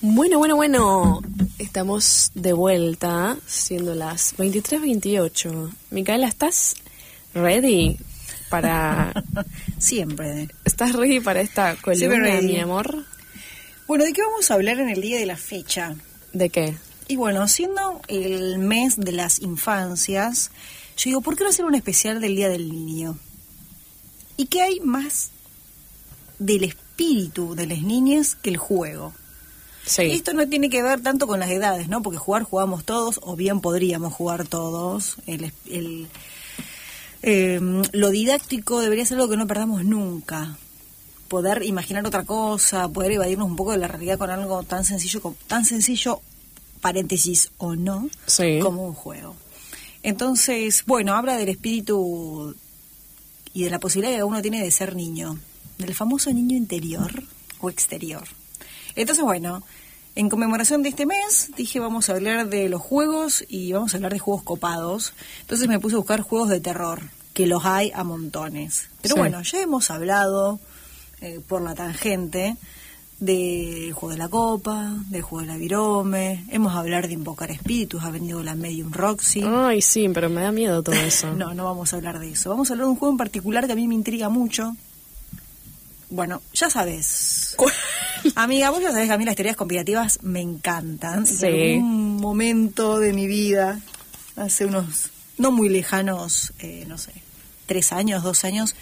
Bueno, bueno, bueno. Estamos de vuelta, siendo las 23.28. Micaela, ¿estás ready para... Siempre. ¿Estás ready para esta columna, mi amor? Bueno, ¿de qué vamos a hablar en el día de la fecha? ¿De qué? Y bueno, siendo el mes de las infancias, yo digo, ¿por qué no hacer un especial del Día del Niño? ¿Y qué hay más del espíritu de las niñas que el juego? Sí. Esto no tiene que ver tanto con las edades, ¿no? Porque jugar jugamos todos, o bien podríamos jugar todos. El, el, eh, lo didáctico debería ser algo que no perdamos nunca. Poder imaginar otra cosa, poder evadirnos un poco de la realidad con algo tan sencillo, tan sencillo, paréntesis o no, Sí. como un juego. Entonces, bueno, habla del espíritu y de la posibilidad que uno tiene de ser niño, del famoso niño interior o exterior. Entonces, bueno, en conmemoración de este mes, dije vamos a hablar de los juegos y vamos a hablar de juegos copados. Entonces me puse a buscar juegos de terror, que los hay a montones. Pero Sí. bueno, ya hemos hablado eh, por la tangente del juego de la copa, del juego de la virome, hemos a hablar de invocar espíritus, ha venido la medium Roxy. Ay, sí, pero me da miedo todo eso. No, no vamos a hablar de eso. Vamos a hablar de un juego en particular que a mí me intriga mucho. Bueno, ya sabes. Amiga, vos ya sabés que a mí las teorías conspirativas me encantan. Sí. En algún momento de mi vida, hace unos no muy lejanos, eh, no sé, tres años, dos años,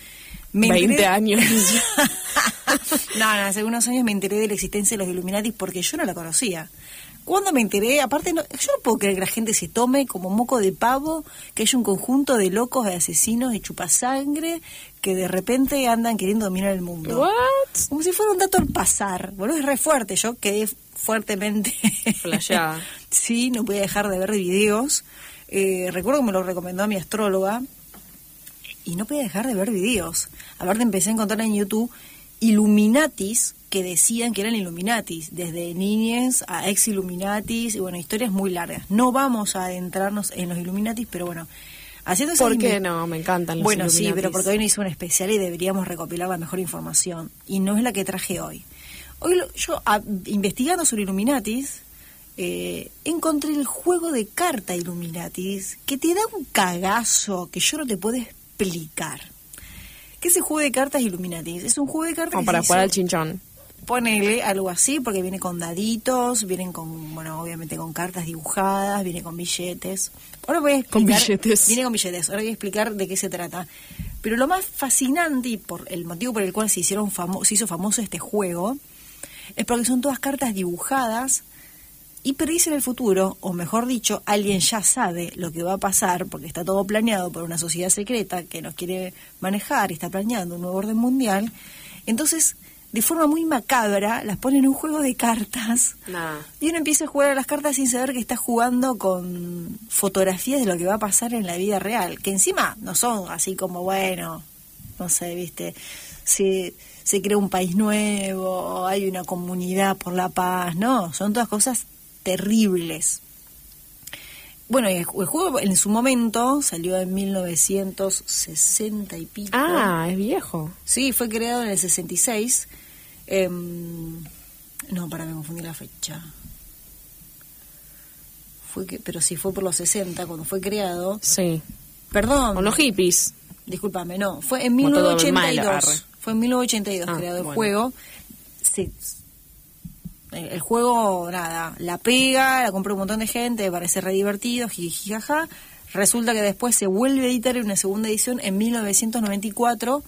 me 20 enteré- años. no, no, hace unos años me enteré de la existencia de los Illuminati porque yo no la conocía. Cuando me enteré, aparte, no, yo no puedo creer que la gente se tome como moco de pavo, que haya un conjunto de locos, de asesinos, de chupasangre, que de repente andan queriendo dominar el mundo. What? Como si fuera un dato al pasar. Bueno, es re fuerte. Yo quedé fuertemente. Flasheada. sí, no podía dejar de ver videos. Eh, recuerdo que me lo recomendó mi astróloga. Y no podía dejar de ver videos. Aparte empecé a encontrar en YouTube Illuminatis que decían que eran Illuminatis, desde niñes a ex Illuminatis, y bueno, historias muy largas. No vamos a adentrarnos en los Illuminatis, pero bueno, haciendo ¿Por qué no? Me encantan los bueno, sí, pero porque hoy no hice un especial y deberíamos recopilar la mejor información. Y no es la que traje hoy. Hoy lo- yo, a- investigando sobre Illuminatis, eh, encontré el juego de carta Illuminatis que te da un cagazo que yo no te puedo explicar. ¿Qué es el juego de cartas Illuminatis? Es un juego de cartas Como que para se jugar al chinchón. Ponele algo así, porque viene con daditos, vienen con, bueno, obviamente con cartas dibujadas, viene con billetes. Ahora voy a explicar. Con billetes. Viene con billetes. Ahora voy a explicar de qué se trata. Pero lo más fascinante y por el motivo por el cual se hicieron famo- se hizo famoso este juego es porque son todas cartas dibujadas y predicen el futuro, o mejor dicho, alguien ya sabe lo que va a pasar porque está todo planeado por una sociedad secreta que nos quiere manejar y está planeando un nuevo orden mundial. Entonces, de forma muy macabra, las ponen en un juego de cartas y uno empieza a jugar a las cartas sin saber que está jugando con fotografías de lo que va a pasar en la vida real, que encima no son así como, bueno, no sé, viste, se, se crea un país nuevo, hay una comunidad por la paz, no, son todas cosas terribles. Bueno, el, ju- el juego en su momento salió en 1960 y pico. Ah, es viejo. Sí, fue creado en el 66. Em, no, para me confundí la fecha. Fue que, pero sí fue por los 60 cuando fue creado. Sí. Perdón. Con los hippies. Discúlpame, no. Fue en Como todo 1982. malo, arre. fue en 1982 Ah, creado el bueno. juego. Se- el, juego, nada, la pega, la compró un montón de gente, parece re divertido, jiji, jaja. Resulta que después se vuelve a editar en una segunda edición en 1994.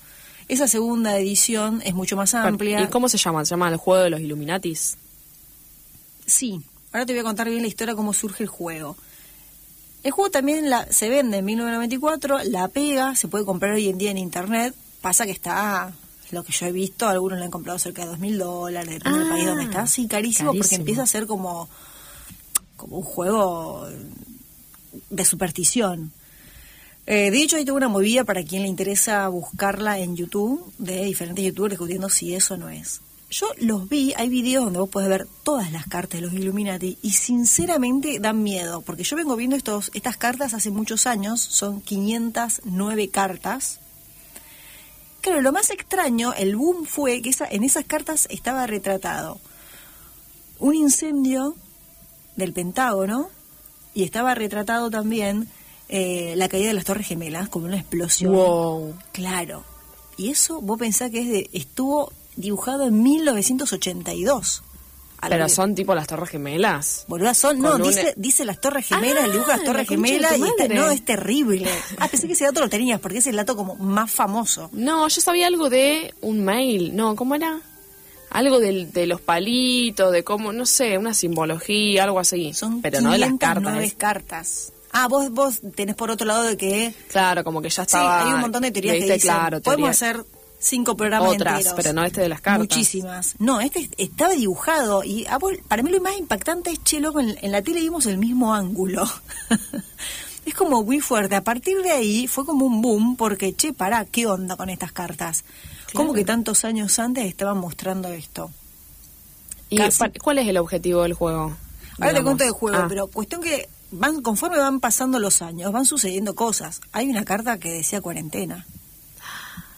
Esa segunda edición es mucho más amplia. ¿Y cómo se llama? ¿Se llama el juego de los Illuminatis? Sí, ahora te voy a contar bien la historia, cómo surge el juego. El juego también la, se vende en 1994, la pega, se puede comprar hoy en día en internet. Pasa que está, lo que yo he visto, algunos lo han comprado cerca de dos mil dólares, depende del Ah, país donde está. Sí, carísimo, porque empieza a ser como, como un juego de superstición. Eh, de hecho, hay toda una movida para quien le interesa buscarla en YouTube, de diferentes youtubers discutiendo si eso no es. Yo los vi, hay videos donde vos podés ver todas las cartas de los Illuminati y sinceramente dan miedo, porque yo vengo viendo estos, estas cartas hace muchos años, son 509 cartas. Claro, lo más extraño, el boom fue que esa, en esas cartas estaba retratado un incendio del Pentágono y estaba retratado también eh, la caída de las Torres Gemelas como una explosión. Wow. Claro. Y eso vos pensás que es de, estuvo dibujado en 1982. Pero son tipo las torres gemelas. Boluda, son, no, Con un- dice, dice las Torres Gemelas, el dibujo de las Ah, Torres la de Gemelas, y está- no, es terrible. Ah, pensé que ese dato lo tenías, porque es el dato como más famoso. No, yo sabía algo de un mail. No, ¿cómo era? Algo del, de los palitos, de cómo, no sé, una simbología, algo así. Son pero no de las 509 cartas. ¿eh? cartas. Ah, vos, vos tenés por otro lado de que Claro, como que ya Sí, estaba. hay un montón de teorías que dicen, claro, podemos teoría- hacer cinco programas Otras, enteros. pero no este de las cartas. Muchísimas. No, este estaba dibujado y para mí lo más impactante es, che, loco, en, en la tele vimos el mismo ángulo. es como muy fuerte. A partir de ahí fue como un boom porque, che, pará, ¿qué onda con estas cartas? ¿Cómo Claro. que tantos años antes estaban mostrando esto? ¿Y Casi. cuál es el objetivo del juego? Ahora te cuento del juego, Ah, pero cuestión que van conforme van pasando los años, van sucediendo cosas. Hay una carta que decía cuarentena.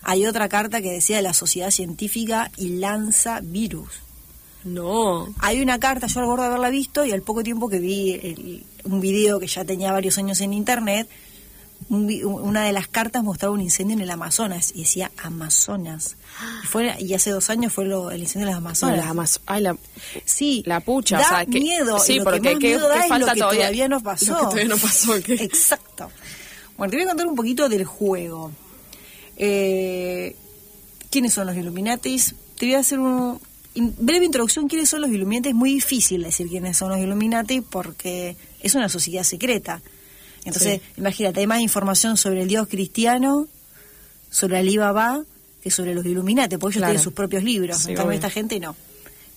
Hay otra carta que decía de la sociedad científica y lanza virus. No. Hay una carta, yo recuerdo haberla visto y al poco tiempo que vi el- un video que ya tenía varios años en internet, un una de las cartas mostraba un incendio en el Amazonas y decía Amazonas. Y, fue, y hace dos años fue lo- el incendio de las No, Amazonas. las Ay, la, Sí, La pucha, da o sea, que- miedo. sí, lo porque que más ¿qué- miedo qué da es falta lo que todavía? todavía no pasó. Lo que todavía no pasó. Exacto. Bueno, te voy a contar un poquito del juego. Eh, ¿Quiénes son los Illuminatis? Te voy a hacer una breve introducción. ¿Quiénes son los Illuminati? Es muy difícil decir quiénes son los Illuminati porque es una sociedad secreta. Entonces, imagínate, hay más información sobre el Dios cristiano, sobre Alibaba, que sobre los Illuminati, porque ellos Claro. tienen sus propios libros. Sí, en cambio, obvio. esta gente no.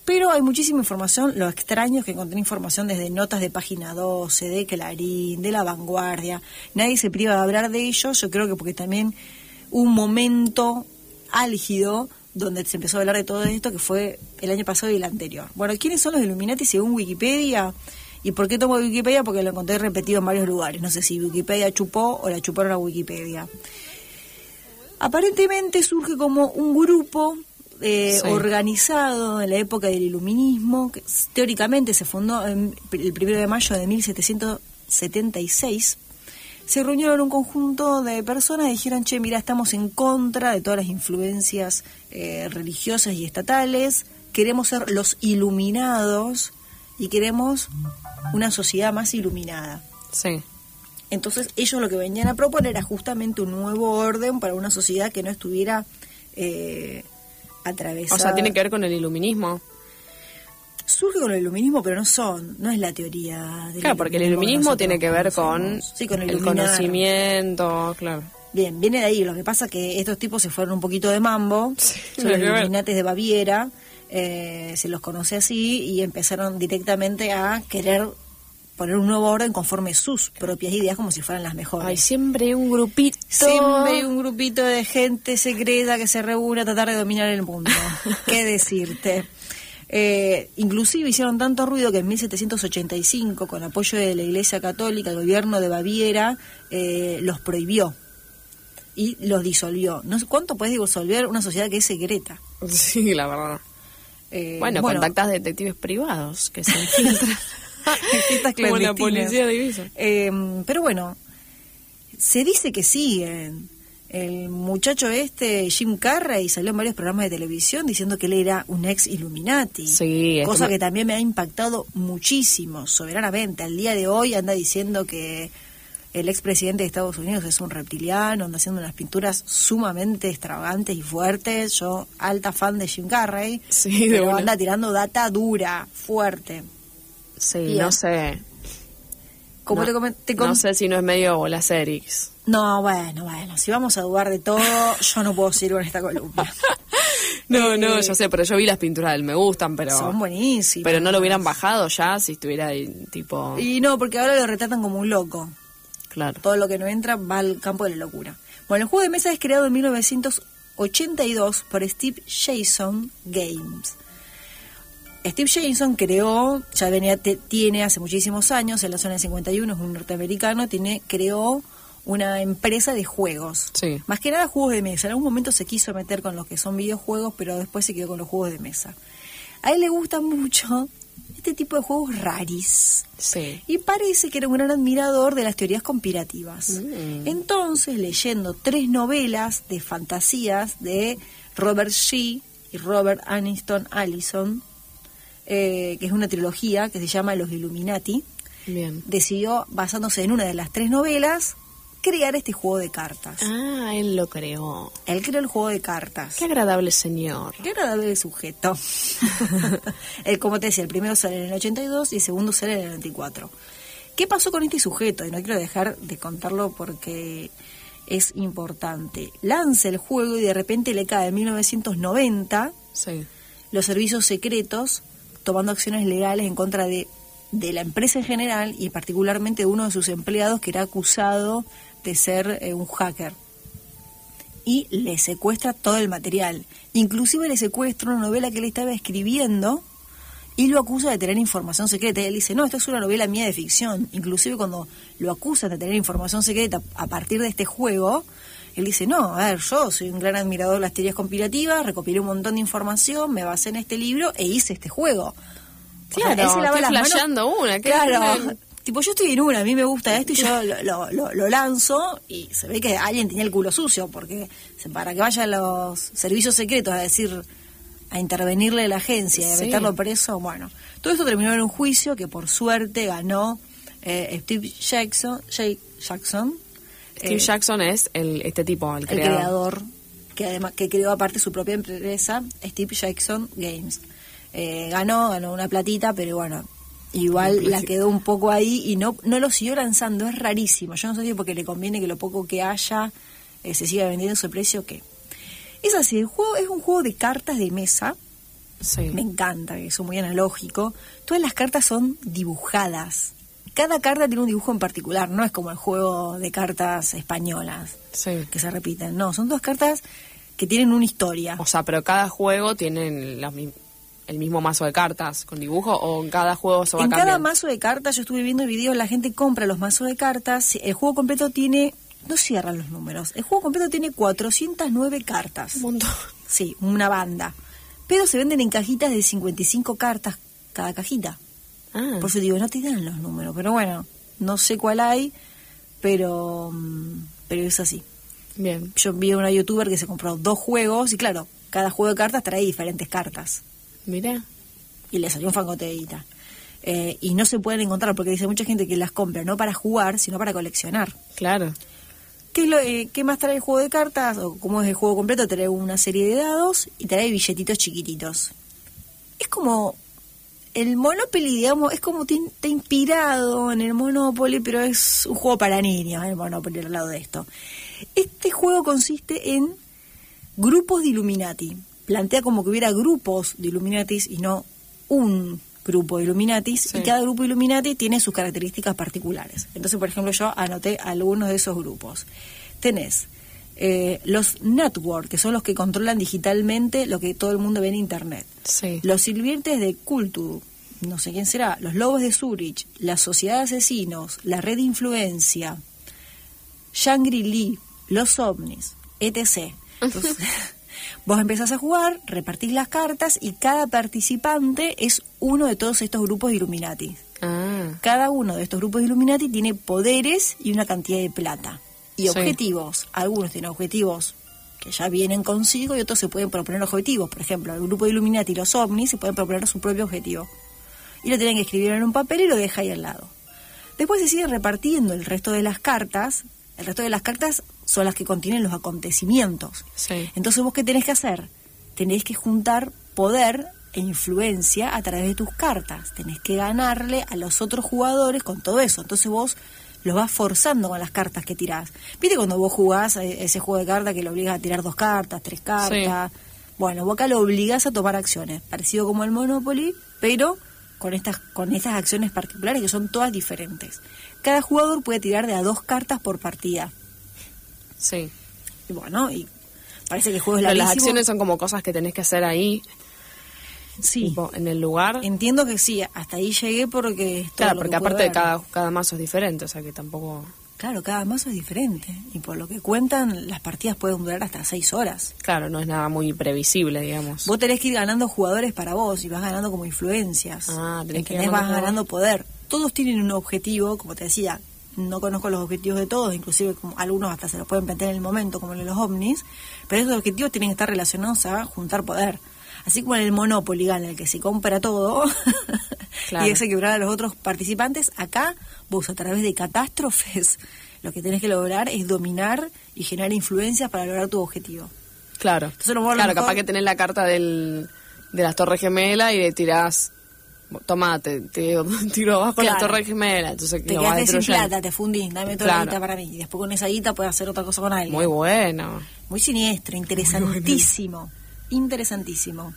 Pero hay muchísima información, lo extraño es que encontré información desde notas de página 12, de Clarín, de La Vanguardia. Nadie se priva de hablar de ellos, yo creo que porque también un momento álgido donde se empezó a hablar de todo esto, que fue el año pasado y el anterior. Bueno, ¿quiénes son los Illuminati según Wikipedia? ¿Y por qué tomo Wikipedia? Porque lo encontré repetido en varios lugares. No sé si Wikipedia chupó o la chuparon a Wikipedia. Aparentemente surge como un grupo eh, Sí. organizado en la época del iluminismo, que teóricamente se fundó en- el primero de mayo de 1776. Se reunieron un conjunto de personas y dijeron, che, mira, estamos en contra de todas las influencias eh, religiosas y estatales, queremos ser los iluminados y queremos una sociedad más iluminada. Sí. Entonces ellos lo que venían a proponer era justamente un nuevo orden para una sociedad que no estuviera eh, atravesada. O sea, tiene que ver con el iluminismo. Surge con el iluminismo, pero no son, no es la teoría. del Claro, porque el iluminismo nosotros tiene que ver con. Sí, con el, conocimiento, claro. Bien, viene de ahí. Lo que pasa que estos tipos se fueron un poquito de mambo. Sí, son los. Illuminates de Baviera. eh, se los conoce así y empezaron directamente a querer poner un nuevo orden conforme sus propias ideas como si fueran las mejores. Hay siempre un grupito. Siempre un grupito de gente secreta que se reúne a tratar de dominar el mundo. ¿Qué decirte? Eh, inclusive hicieron tanto ruido que en 1785, con apoyo de la Iglesia Católica, el gobierno de Baviera eh, los prohibió y los disolvió. No sé cuánto puedes disolver una sociedad que es secreta. Sí, la verdad. Eh, bueno, contactas detectives privados que se infiltran. Como la policía de Ibiza. Eh, pero bueno, se dice que siguen. El muchacho este, Jim Carrey, salió en varios programas de televisión diciendo que él era un ex Illuminati. Sí, es Cosa que también me ha impactado muchísimo, soberanamente. Al día de hoy anda diciendo que el expresidente de Estados Unidos es un reptiliano, anda haciendo unas pinturas sumamente extravagantes y fuertes. Yo, alta fan de Jim Carrey, Sí, pero una. anda tirando data dura, fuerte. Sí, Bien. no sé. Como no, te te no sé si no es medio bola Erix. No, bueno, bueno, si vamos a dudar de todo, yo no puedo seguir con esta columna. No, no, Eh, yo sé, pero yo vi las pinturas de él, me gustan, pero... Son buenísimas. Pero no lo hubieran bajado ya si estuviera ahí, tipo... Y no, porque ahora lo retratan como un loco. Claro. Todo lo que no entra va al campo de la locura. Bueno, el juego de mesa es creado en 1982 por Steve Jason Games. Steve Jason creó, ya venía, te- tiene hace muchísimos años, en la zona del 51, es un norteamericano, tiene, creó una empresa de juegos. Sí. Más que nada juegos de mesa. En algún momento se quiso meter con los que son videojuegos, pero después se quedó con los juegos de mesa. A él le gusta mucho, este tipo de juegos raris. Sí. Y parece que era un gran admirador de las teorías conspirativas. Mm. Entonces, leyendo tres novelas de fantasías de Robert Shee y Robert Aniston Allison, eh, que es una trilogía que se llama Los Illuminati, Bien. decidió, basándose en una de las tres novelas, crear este juego de cartas. Ah, él lo creó. Él creó el juego de cartas. Qué agradable señor. Qué agradable sujeto. el, como te decía, el primero sale en el 82 y el segundo sale en el 94. ¿Qué pasó con este sujeto? Y no quiero dejar de contarlo porque es importante. Lanza el juego y de repente le cae en 1990 Sí. los servicios secretos tomando acciones legales en contra de, de la empresa en general y particularmente de uno de sus empleados que era acusado de ser eh, un hacker. Y le secuestra todo el material. Inclusive le secuestra una novela que él estaba escribiendo y lo acusa de tener información secreta. Y él dice, no, esto es una novela mía de ficción. Inclusive cuando lo acusan de tener información secreta a partir de este juego, él dice, no, a ver, yo soy un gran admirador de las teorías conspirativas, recopilé un montón de información, me basé en este libro e hice este juego. O sea, Claro, él se lava estoy las manos- una, ¿qué- Claro, tipo yo estoy en una, a mí me gusta esto y yo lo, lo- lo- lo lanzo y se ve que alguien tenía el culo sucio, porque para que vayan los servicios secretos a decir, a intervenirle a la agencia y a Sí. meterlo preso, bueno. Todo esto terminó en un juicio que por suerte ganó eh, Steve Jackson, Jake Jackson Steve eh, Jackson es el, este tipo, el el creador. creador, que además que creó aparte su propia empresa, Steve Jackson Games. Eh, ganó, ganó una platita, pero bueno, igual la quedó un poco ahí y no, no lo siguió lanzando, es rarísimo. Yo no sé si porque le conviene que lo poco que haya eh, se siga vendiendo a ese precio o qué. Es así, el juego es un juego de cartas de mesa, Sí. me encanta, que es muy analógico. Todas las cartas son dibujadas. Cada carta tiene un dibujo en particular, no es como el juego de cartas españolas Sí. que se repiten. No, son dos cartas que tienen una historia. O sea, pero cada juego tiene las mi- el mismo mazo de cartas con dibujo o en cada juego se va En cada mazo de cartas, yo estuve viendo videos, la gente compra los mazos de cartas. El juego completo tiene, no cierran los números, el juego completo tiene 409 cartas. Un montón. Sí, una banda. Pero se venden en cajitas de 55 cartas cada cajita. Ah, Por eso digo, no te dan los números. Pero bueno, no sé cuál hay, pero, mm, pero es así. bien. Yo vi a una youtuber que se compró dos juegos y claro, cada juego de cartas trae diferentes cartas. Mira. y le salió un fangote de guita. Eh, y no se pueden encontrar porque dice mucha gente que las compra no para jugar, sino para coleccionar. Claro. ¿Qué, es lo, eh, ¿Qué más trae el juego de cartas? O cómo es el juego completo, trae una serie de dados y trae billetitos chiquititos. Es como el Monopoly, digamos, es como te- está inspirado en el Monopoly, pero es un juego para niños, el Monopoly al lado de esto. Este juego consiste en grupos de Illuminati. Plantea como que hubiera grupos de Illuminatis y no un grupo de Illuminatis. Sí. Y cada grupo de Illuminati tiene sus características particulares. Entonces, por ejemplo, yo anoté algunos de esos grupos. Tenés eh, los network, que son los que controlan digitalmente lo que todo el mundo ve en Internet. Sí. Los sirvientes de Cultu, no sé quién será, los lobos de Zurich, la sociedad de asesinos, la red de influencia, Shangri-Li, los ovnis, etc. Entonces, vos empezás a jugar, repartís las cartas y cada participante es uno de todos estos grupos de Illuminati. Ah, Cada uno de estos grupos de Illuminati tiene poderes y una cantidad de plata. Y Sí. objetivos. Algunos tienen objetivos que ya vienen consigo y otros se pueden proponer objetivos. Por ejemplo, el grupo de Illuminati y los ovnis se pueden proponer su propio objetivo. Y lo tienen que escribir en un papel y lo deja ahí al lado. Después se sigue repartiendo el resto de las cartas. El resto de las cartas son las que contienen los acontecimientos. sí. Entonces vos qué tenés que hacer? Tenés que juntar poder e influencia a través de tus cartas. Tenés que ganarle a los otros jugadores con todo eso. Entonces vos lo vas forzando con las cartas que tirás. ¿Viste cuando vos jugás a ese juego de cartas que lo obligas a tirar dos cartas, tres cartas? Bueno, vos acá lo obligás a tomar acciones, parecido como el Monopoly, pero con estas, con estas acciones particulares que son todas diferentes. Cada jugador puede tirar de a dos cartas por partida. Sí. Y bueno, y parece que el juego es Pero las larguísimo. acciones son como cosas que tenés que hacer ahí, Sí, tipo, en el lugar. entiendo que sí, hasta ahí llegué porque... es todo Claro, lo porque que aparte de cada, cada mazo es diferente, o sea que tampoco... Claro, cada mazo es diferente. Y por lo que cuentan, las partidas pueden durar hasta seis horas. Claro, no es nada muy previsible, digamos. Vos tenés que ir ganando jugadores para vos y vas ganando como influencias. Ah, tenés que ir Vas ganando poder. Todos tienen un objetivo, como te decía, no conozco los objetivos de todos, inclusive como algunos hasta se los pueden plantear en el momento, como los ovnis, pero esos objetivos tienen que estar relacionados a juntar poder. Así como en el Monopoly gana el que se compra todo Claro. y hace quebrar a los otros participantes, acá vos a través de catástrofes lo que tenés que lograr es dominar y generar influencias para lograr tu objetivo. Claro. Entonces, a lo mejor- claro, a lo mejor- capaz que tenés la carta del, de las Torres Gemelas y le tirás. Toma, te, te tiro abajo las Claro. Torres Gemelas. Entonces, Te lo vas quedaste sin plata, te fundís, dame toda la guita para mí. Y después con esa guita puedes hacer otra cosa con alguien. Muy bueno. Muy siniestro, interesantísimo. Interesantísimo.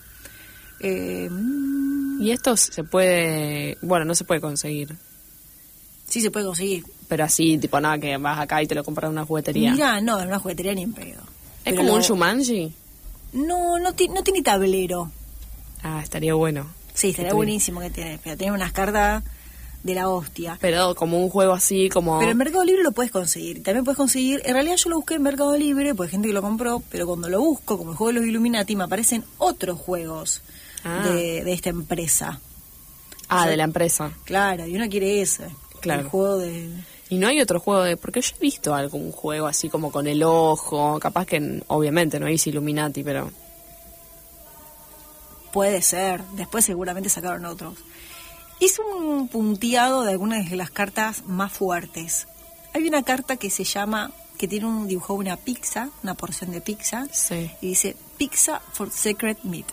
Eh, mm, Y esto se puede. Bueno, no se puede conseguir. sí se puede conseguir. Pero así, tipo, nada, que vas acá y te lo compras en una juguetería. Mira, no, en una juguetería ni en pedo. es Pero como un Shumanji. No, no, ti- no tiene tablero. Ah, estaría bueno. Sí, estaría buenísimo que tiene. Pero tiene unas cartas de la hostia. Pero como un juego así, como. Pero en Mercado Libre lo puedes conseguir. También puedes conseguir. En realidad yo lo busqué en Mercado Libre, hay gente que lo compró, pero cuando lo busco, como el juego de los Illuminati, me aparecen otros juegos Ah. de, de esta empresa. ah, de la empresa. Claro, y uno quiere ese. Claro. El juego de. Y no hay otro juego de. Porque yo he visto algún juego así como con el ojo. Capaz que, obviamente, no es Illuminati, pero. Puede ser. Después seguramente sacaron otros. Hice un punteado de algunas de las cartas más fuertes. Hay una carta que se llama. que tiene un dibujo de una pizza, una porción de pizza. Sí. Y dice Pizza for Secret Meat.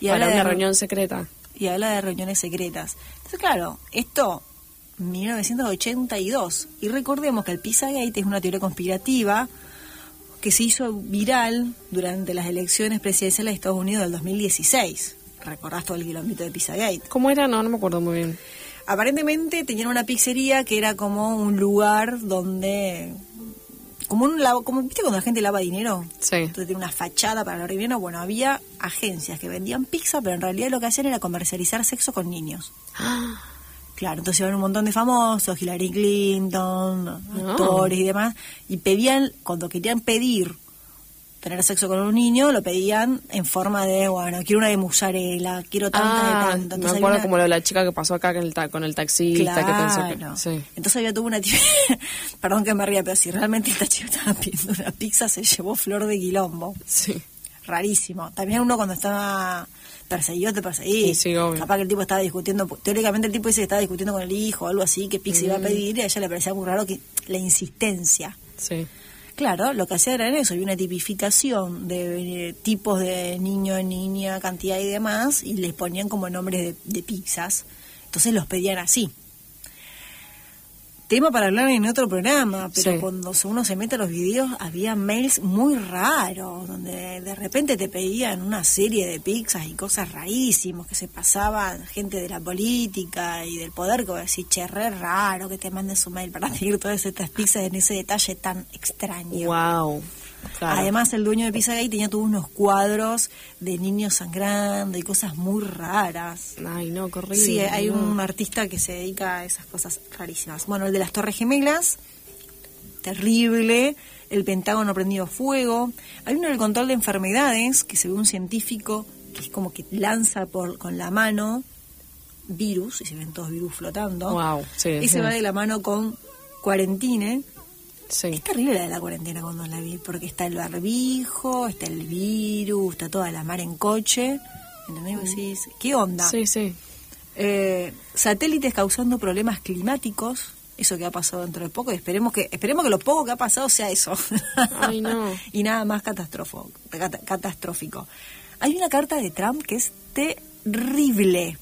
Y Para habla una de- reunión secreta. y habla de reuniones secretas. Entonces, claro, esto 1982 y recordemos que el Pizzagate es una teoría conspirativa que se hizo viral durante las elecciones presidenciales de Estados Unidos del 2016. Recordás todo el kilómetro de Pizzagate. ¿Cómo era? No, no me acuerdo muy bien. Aparentemente tenían una pizzería que era como un lugar donde como un lavo, como viste cuando la gente lava dinero, Sí. entonces tiene una fachada para lavar dinero, bueno, había agencias que vendían pizza, pero en realidad lo que hacían era comercializar sexo con niños. Claro, entonces iban un montón de famosos, Hillary Clinton, actores y demás, y pedían, cuando querían pedir tener sexo con un niño, lo pedían en forma de, bueno, quiero una de mozzarella, quiero tanta Ah, de tanto. me Entonces había acuerdo una- como lo de la chica que pasó acá con el, ta- con el taxista, que pensó que... Sí. Entonces había tuvo una tía, perdón que me ría, pero si realmente esta chica estaba pidiendo una pizza, se llevó flor de quilombo. Sí. Rarísimo. También uno cuando estaba perseguido te perseguís. Sí, sí, obvio. Capaz que el tipo estaba discutiendo, teóricamente el tipo dice que estaba discutiendo con el hijo o algo así, que pizza Mm. iba a pedir, y a ella le parecía muy raro que la insistencia. Sí. Claro, lo que hacía era eso, había una tipificación de eh, tipos de niño, niña, cantidad y demás, y les ponían como nombres de, de pizzas. Entonces los pedían así. Tema para hablar en otro programa, pero Sí. cuando uno se mete a los videos había mails muy raros, donde de repente te pedían una serie de pizzas y cosas rarísimas que se pasaban, gente de la política y del poder, que decís, che, re raro que te manden su mail para pedir todas estas pizzas en ese detalle tan extraño. Wow. Claro. Además, el dueño de Pizzagate tenía todos unos cuadros de niños sangrando y cosas muy raras. Ay, no, horrible. Sí, hay no. un artista que se dedica a esas cosas rarísimas. Bueno, el de las Torres Gemelas, terrible. El Pentágono prendido fuego. Hay uno del control de enfermedades, que se ve un científico que es como que lanza por con la mano virus, y se ven todos virus flotando. Wow, sí, y sí. se va de la mano con cuarentine. Sí. Es terrible la de la cuarentena cuando la vi, porque está el barbijo, está el virus, está toda la mar en coche. ¿Entendés? Decís, ¿Qué onda? Sí, sí. Eh, satélites causando problemas climáticos, eso que ha pasado dentro de poco, y esperemos que, esperemos que lo poco que ha pasado sea eso. Ay, no. y nada más catástrofo- cata- catastrófico. Hay una carta de Trump que es terrible.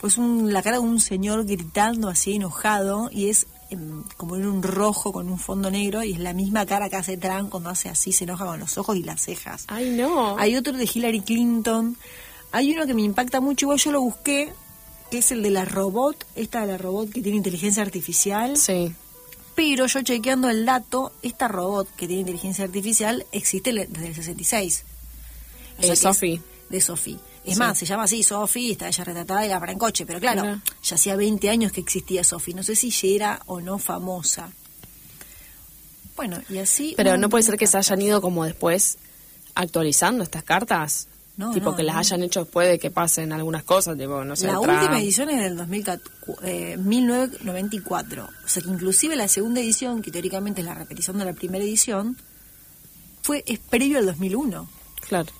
Pues un, la cara de un señor gritando así enojado y es em, como en un rojo con un fondo negro y es la misma cara que hace Trump cuando hace así, se enoja con los ojos y las cejas. Ay, no. Hay otro de Hillary Clinton. Hay uno que me impacta mucho, igual yo lo busqué, que es el de la robot, esta de la robot que tiene inteligencia artificial. Sí. Pero yo chequeando el dato, esta robot que tiene inteligencia artificial existe desde el 66. O sea Eh, que es Sophie. De Sophie. Es Sí. más, se llama así, Sofi, está ella retratada y la para en coche, pero claro, ya hacía 20 años que existía Sofi, no sé si ya era o no famosa. Bueno, y así... Pero no puede ser de que se hayan ido como después actualizando estas cartas. No, tipo no, que las hayan hecho después de que pasen algunas cosas, tipo, no sé, La Trump. última edición es del 2004, eh, 1994. O sea que inclusive la segunda edición, que teóricamente es la repetición de la primera edición, fue es previo al 2001. Claro.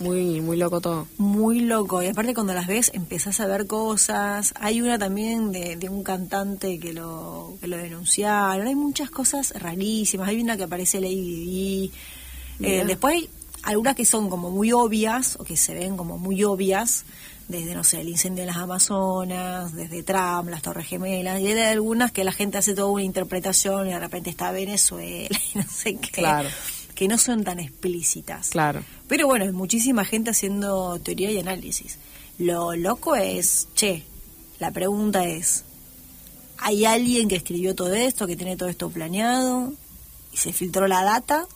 Muy, muy loco todo. Muy loco. Y aparte cuando las ves empezás a ver cosas. Hay una también de, de un cantante que lo, que lo denunciaron. Hay muchas cosas rarísimas. Hay una que aparece Lady Di. Eh, después hay algunas que son como muy obvias o que se ven como muy obvias. Desde, no sé, el incendio en las Amazonas, desde Trump, las Torres Gemelas. Y hay algunas que la gente hace toda una interpretación y de repente está Venezuela y no sé qué. Claro. Que no son tan explícitas. Claro. Pero bueno, hay muchísima gente haciendo teoría y análisis. Lo loco es, che, la pregunta es, ¿hay alguien que escribió todo esto, que tiene todo esto planeado y se filtró la data?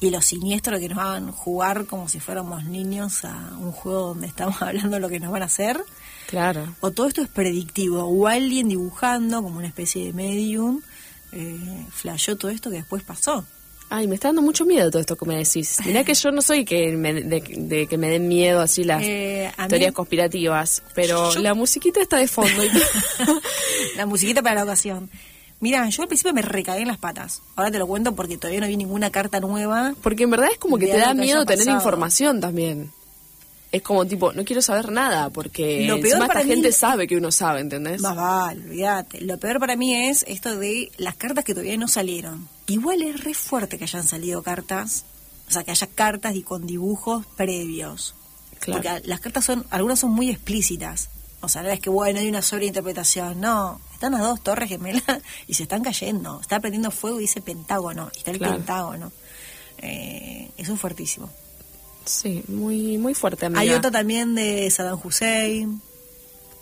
Y lo siniestro que nos van a jugar como si fuéramos niños a un juego donde estamos hablando de lo que nos van a hacer. Claro. O todo esto es predictivo, o alguien dibujando como una especie de medium, eh, flasheó todo esto que después pasó. Ay, me está dando mucho miedo todo esto que me decís. Mirá que yo no soy que me, de, de que me den miedo así las Eh, mí- teorías conspirativas, pero Yo- la musiquita está de fondo. y- la musiquita para la ocasión. Mira, yo al principio me recagué en las patas. Ahora te lo cuento porque todavía no vi ninguna carta nueva. Porque en verdad es como que te da que miedo tener información también. Es como tipo, no quiero saber nada, porque Lo peor para mí- gente sabe que uno sabe, ¿entendés? Más vale, olvídate. Lo peor para mí es esto de las cartas que todavía no salieron. Igual es re fuerte que hayan salido cartas, o sea, que haya cartas y con dibujos previos. Claro. Porque las cartas son, algunas son muy explícitas. O sea, no es que, bueno, hay una sobreinterpretación. No, están las dos torres gemelas y se están cayendo. Está prendiendo fuego y dice pentágono. Y está el Claro. pentágono. Eh, eso es fuertísimo. Sí, muy, muy fuerte, amiga. Hay otra también de Saddam Hussein,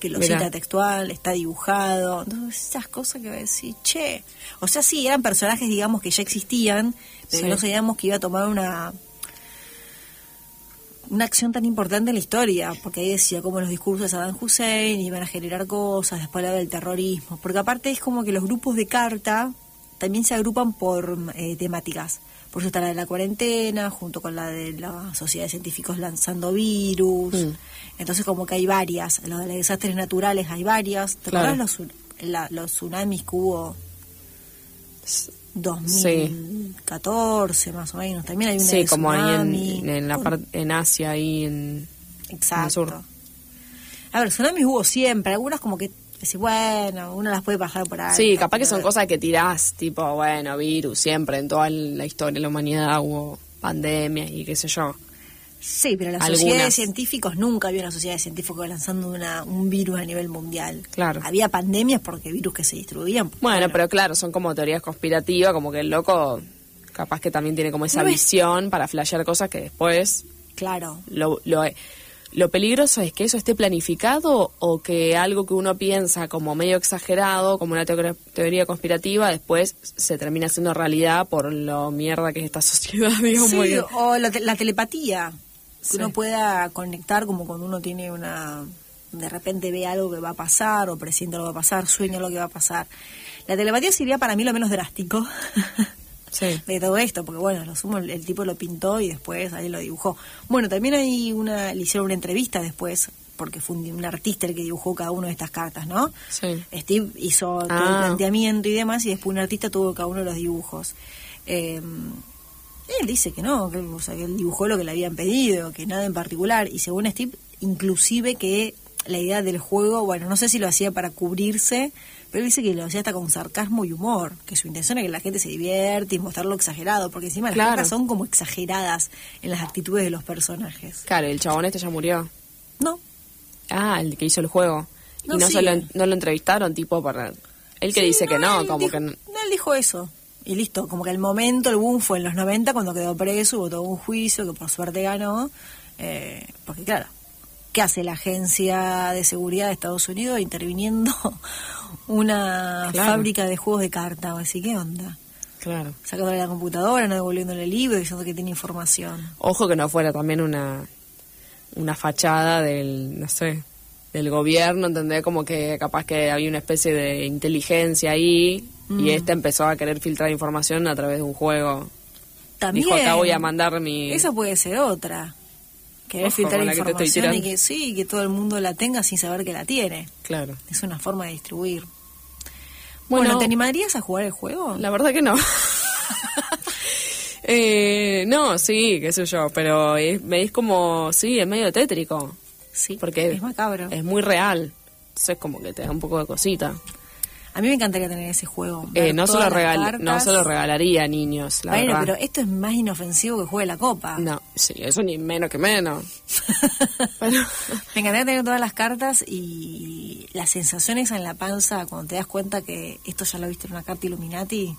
que lo Mirá. cita textual, está dibujado. Entonces, esas cosas que va a decir, che. O sea, sí, eran personajes, digamos, que ya existían, pero Sí. no sabíamos que iba a tomar una una acción tan importante en la historia, porque ahí decía como los discursos de Saddam Hussein iban a generar cosas, después hablaba del terrorismo, porque aparte es como que los grupos de carta también se agrupan por eh, temáticas. Por eso está la de la cuarentena, junto con la de la Sociedad de Científicos lanzando virus. Mm. Entonces como que hay varias. De los desastres naturales hay varias. ¿Te Claro. acuerdas los, la- los tsunamis que hubo Sí, 2014 más o menos? También hay una sí de como ahí tsunami. en, en la parte en Asia, ahí en... Exacto. sur. A ver, tsunamis hubo siempre. Algunas como que, decís, bueno, uno las puede pasar por ahí. Sí, capaz que son cosas que tirás, tipo, bueno, virus, siempre, en toda la historia de la humanidad hubo pandemias y qué sé yo. Sí, pero las Algunas. sociedades de científicos nunca había una sociedad de científicos lanzando una, un virus a nivel mundial. Claro. Había pandemias porque virus que se distribuían. Bueno, pero claro, son como teorías conspirativas, como que el loco capaz que también tiene como esa No visión para flashear cosas que después Claro. lo, lo, lo peligroso es que eso esté planificado o que algo que uno piensa como medio exagerado, como una teoría, teoría conspirativa, después se termina siendo realidad por lo mierda que es esta sociedad, digamos. Sí, muy- o la, te- la telepatía. Que Sí. uno pueda conectar como cuando uno tiene una... De repente ve algo que va a pasar o presiente lo que va a pasar, sueña lo que va a pasar. La telepatía sería para mí lo menos drástico Sí. de todo esto, porque bueno, lo sumo, el, el tipo lo pintó y después ahí lo dibujó. Bueno, también hay una, le hicieron una entrevista después, porque fue un, un artista el que dibujó cada una de estas cartas, ¿no? Sí. Steve hizo todo el Ah. planteamiento y demás, y después un artista tuvo cada uno de los dibujos. Eh, él dice que no, que, o sea, que él dibujó lo que le habían pedido, que nada en particular, y según Steve, inclusive que la idea del juego, bueno, no sé si lo hacía para cubrirse, pero él dice que lo hacía hasta con sarcasmo y humor, que su intención es que la gente se divierte y mostrarlo exagerado, porque encima las cartas son como exageradas en las actitudes de los personajes. Claro, el chabón este ya murió. No, Ah, el que hizo el juego. No, y no, sí. lo, no lo entrevistaron, tipo, para... Él que Sí, dice que no, como dijo- que... no- no, él dijo eso. Y listo, como que el momento, el boom fue en los 90 cuando quedó preso, hubo todo un juicio que por suerte ganó. eh, porque claro, ¿qué hace la agencia de seguridad de Estados Unidos interviniendo una Claro. fábrica de juegos de carta? O así, ¿qué onda? Claro. Sacándole la computadora, no devolviéndole el libro, diciendo que tiene información. Ojo que no fuera también una una fachada del, no sé, del gobierno, ¿entendés? Como que capaz que había una especie de inteligencia ahí Mm. y este empezó a querer filtrar información a través de un juego. También. Dijo, acá voy a mandar mi... Esa puede ser otra. Filtrar que te estoy información y que sí, que todo el mundo la tenga sin saber que la tiene. Claro. Es una forma de distribuir. Bueno, Bueno, ¿te animarías a jugar el juego? La verdad que no. eh, no, sí, qué sé yo, pero es, es como, sí, es medio tétrico. Sí, Porque es macabro. Es muy real. Entonces como que te da un poco de cosita. A mí me encantaría tener ese juego. Eh, no, se lo regal, no se lo regalaría a niños, la bueno, verdad. pero esto es más inofensivo que juegue la copa. No, sí, eso ni menos que menos. Me encantaría tener todas las cartas y las sensaciones en la panza cuando te das cuenta que esto ya lo viste en una carta Illuminati,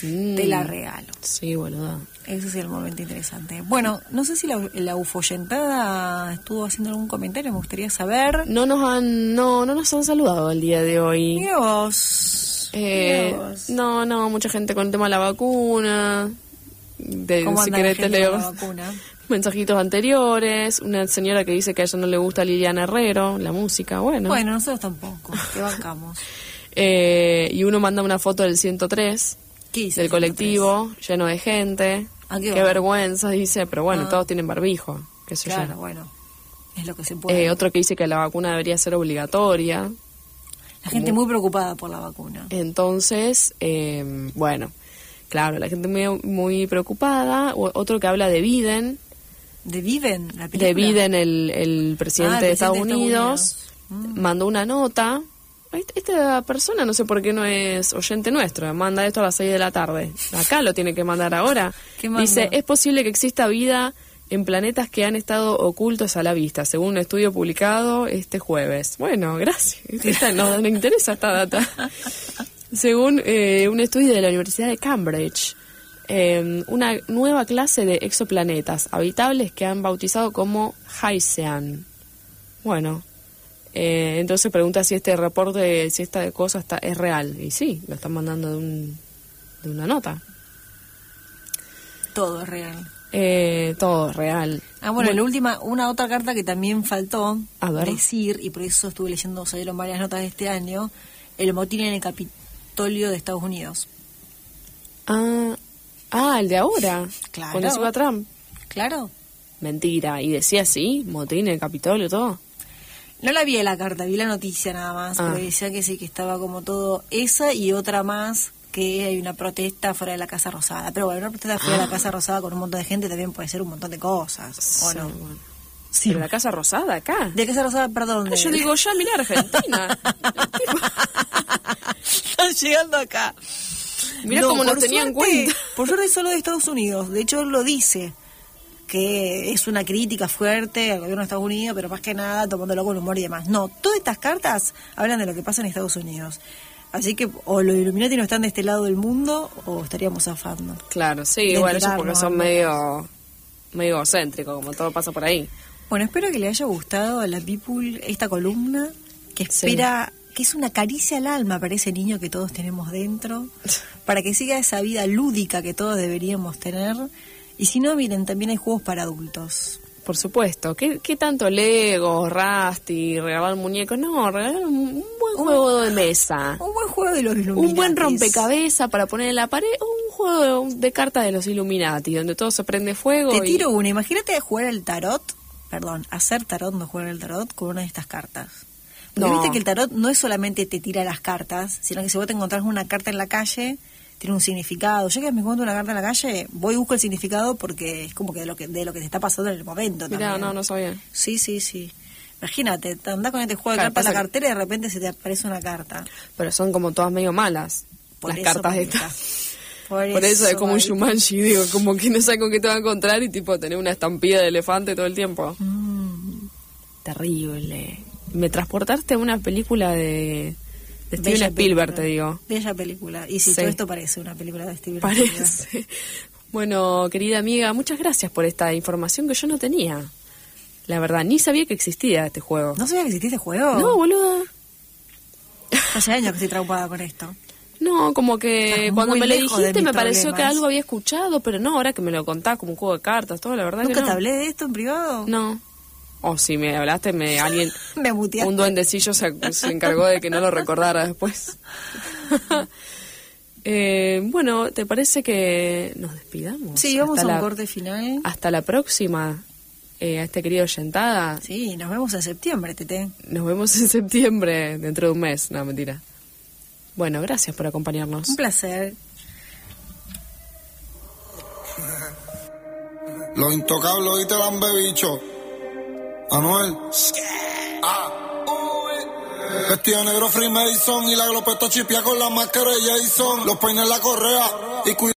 te la Mm, regalo. Sí, boluda. Ese es el momento interesante. Bueno, no sé si la, la ufoyentada estuvo haciendo algún comentario, me gustaría saber. No nos han, no, no nos han saludado el día de hoy. Mira vos. Eh, mira vos. no, no, mucha gente con el tema de la vacuna. De, ¿Cómo si querés te leo la vacuna? mensajitos anteriores. Una señora que dice que a ella no le gusta Liliana Herrero, la música, bueno. Bueno, nosotros tampoco, te bancamos. Eh, y uno manda una foto del 103, ¿Qué dice del el colectivo, lleno de gente. Ah, qué vergüenza, dice, pero bueno, Ah. todos tienen barbijo, qué sé 103? Claro, yo. bueno, es lo que se puede. Eh, otro que dice que la vacuna debería ser obligatoria. la gente muy preocupada por la vacuna. Entonces, eh, bueno, claro, la gente muy, muy preocupada. O- Otro que habla de Biden, ¿De? La película? de Biden, el, el presidente, Ah, el de, Estados de Estados Unidos, Unidos. Mm. mandó una nota. Est- Esta persona no sé por qué no es oyente nuestro, manda esto a las 6 de la tarde. Acá lo tiene que mandar ahora. Dice, es posible que exista vida en planetas que han estado ocultos a la vista, según un estudio publicado este jueves. Bueno, gracias. Esta- no, no interesa esta data. Según eh, un estudio de la Universidad de Cambridge, eh, una nueva clase de exoplanetas habitables que han bautizado como Hycean. Bueno, eh, entonces pregunta si este reporte, si esta cosa está, es real. Y sí, lo están mandando de, un, de una nota. Todo es real. Eh, todo es real. Ah, bueno, la última, una otra carta que también faltó A ver. decir, y por eso estuve leyendo, salieron varias notas de este año, el motín en el Capitolio de Estados Unidos. Ah, ah, el de ahora. Claro. Cuando se iba Trump. Claro. Mentira. Y decía así, motín en el Capitolio, todo. No la vi en la carta, vi la noticia nada más, Ah. pero decía que sí, que estaba como todo esa y otra más, que hay una protesta fuera de la Casa Rosada. Pero bueno, una protesta fuera de la Casa Rosada con un montón de gente también puede ser un montón de cosas, ¿o Sí, no? bueno. Sí. Pero la Casa Rosada acá. De Casa Rosada, perdón. Ah, yo digo, ya mira Argentina. Están llegando acá. Mirá No, cómo nos por tenían cuenta. Por suerte solo de Estados Unidos. De hecho, él lo dice, que es una crítica fuerte al gobierno de Estados Unidos, pero más que nada tomándolo con humor y demás. No, todas estas cartas hablan de lo que pasa en Estados Unidos. Así que o los Illuminati no están de este lado del mundo o estaríamos zafando. Claro, sí, bueno, eso porque son medio, medio egocéntricos, como todo pasa por ahí. Bueno, espero que le haya gustado a la People esta columna, que Sí. espera, que es una caricia al alma para ese niño que todos tenemos dentro, para que siga esa vida lúdica que todos deberíamos tener. Y si no, miren, también hay juegos para adultos. Por supuesto. ¿Qué, qué tanto Lego, Rusty, regalar muñecos? No, regalar un, buen juego de mesa. Un buen juego de los Illuminati. Un buen rompecabezas para poner en la pared. o Un juego de cartas de los Illuminati, donde todo se prende fuego. Te y- tiro una. Imagínate jugar el tarot, perdón, hacer tarot, no jugar el tarot, con una de estas cartas. Porque No. viste que el tarot no es solamente te tira las cartas, sino que si vos te encontrás una carta en la calle, tiene un significado. Yo que me encuentro una carta en la calle, voy y busco el significado porque es como que de lo que, de lo que te está pasando en el momento Mirá, también. no, no sabía. Sí, sí, sí. Imagínate, te andás con este juego de Claro, cartas en la cartera y de repente se te aparece una carta. Pero son como todas medio malas. Por las cartas mamita. estas. Por, Por eso es como un. Shumanji, digo, como que no sabes con qué te va a encontrar y tipo tener una estampida de elefante todo el tiempo. Mm, Terrible. Me transportaste a una película de, de Steven bella Spielberg, película. te digo. Bella película. Y si Sí. todo esto parece una película de Steven Spielberg. Parece. Bueno, querida amiga, muchas gracias por esta información que yo no tenía. La verdad, ni sabía que existía este juego. ¿No sabía que existía este juego? No, boluda. Hace años que estoy traumada con esto. No, como que Estás cuando me lo dijiste me pareció que algo había escuchado, pero no, ahora que me lo contás como un juego de cartas, todo, la verdad ¿Nunca que no. te hablé de esto en privado? No. O si me hablaste, me alguien, Me muteaste. un duendecillo se, se encargó de que no lo recordara después. Eh, bueno, ¿te parece que nos despidamos? Sí, vamos Hasta a un la- corte final. Hasta la próxima, eh, a este querido Yentada. Sí, nos vemos en septiembre, Tete. Nos vemos en septiembre, dentro de un mes. No, mentira. Bueno, gracias por acompañarnos. Un placer. Los intocables hoy te dan bebicho. Anuel. Uy. Vestido negro Free Mason y la glopeta chipia con la máscara de Jason. Los peines la correa y cuida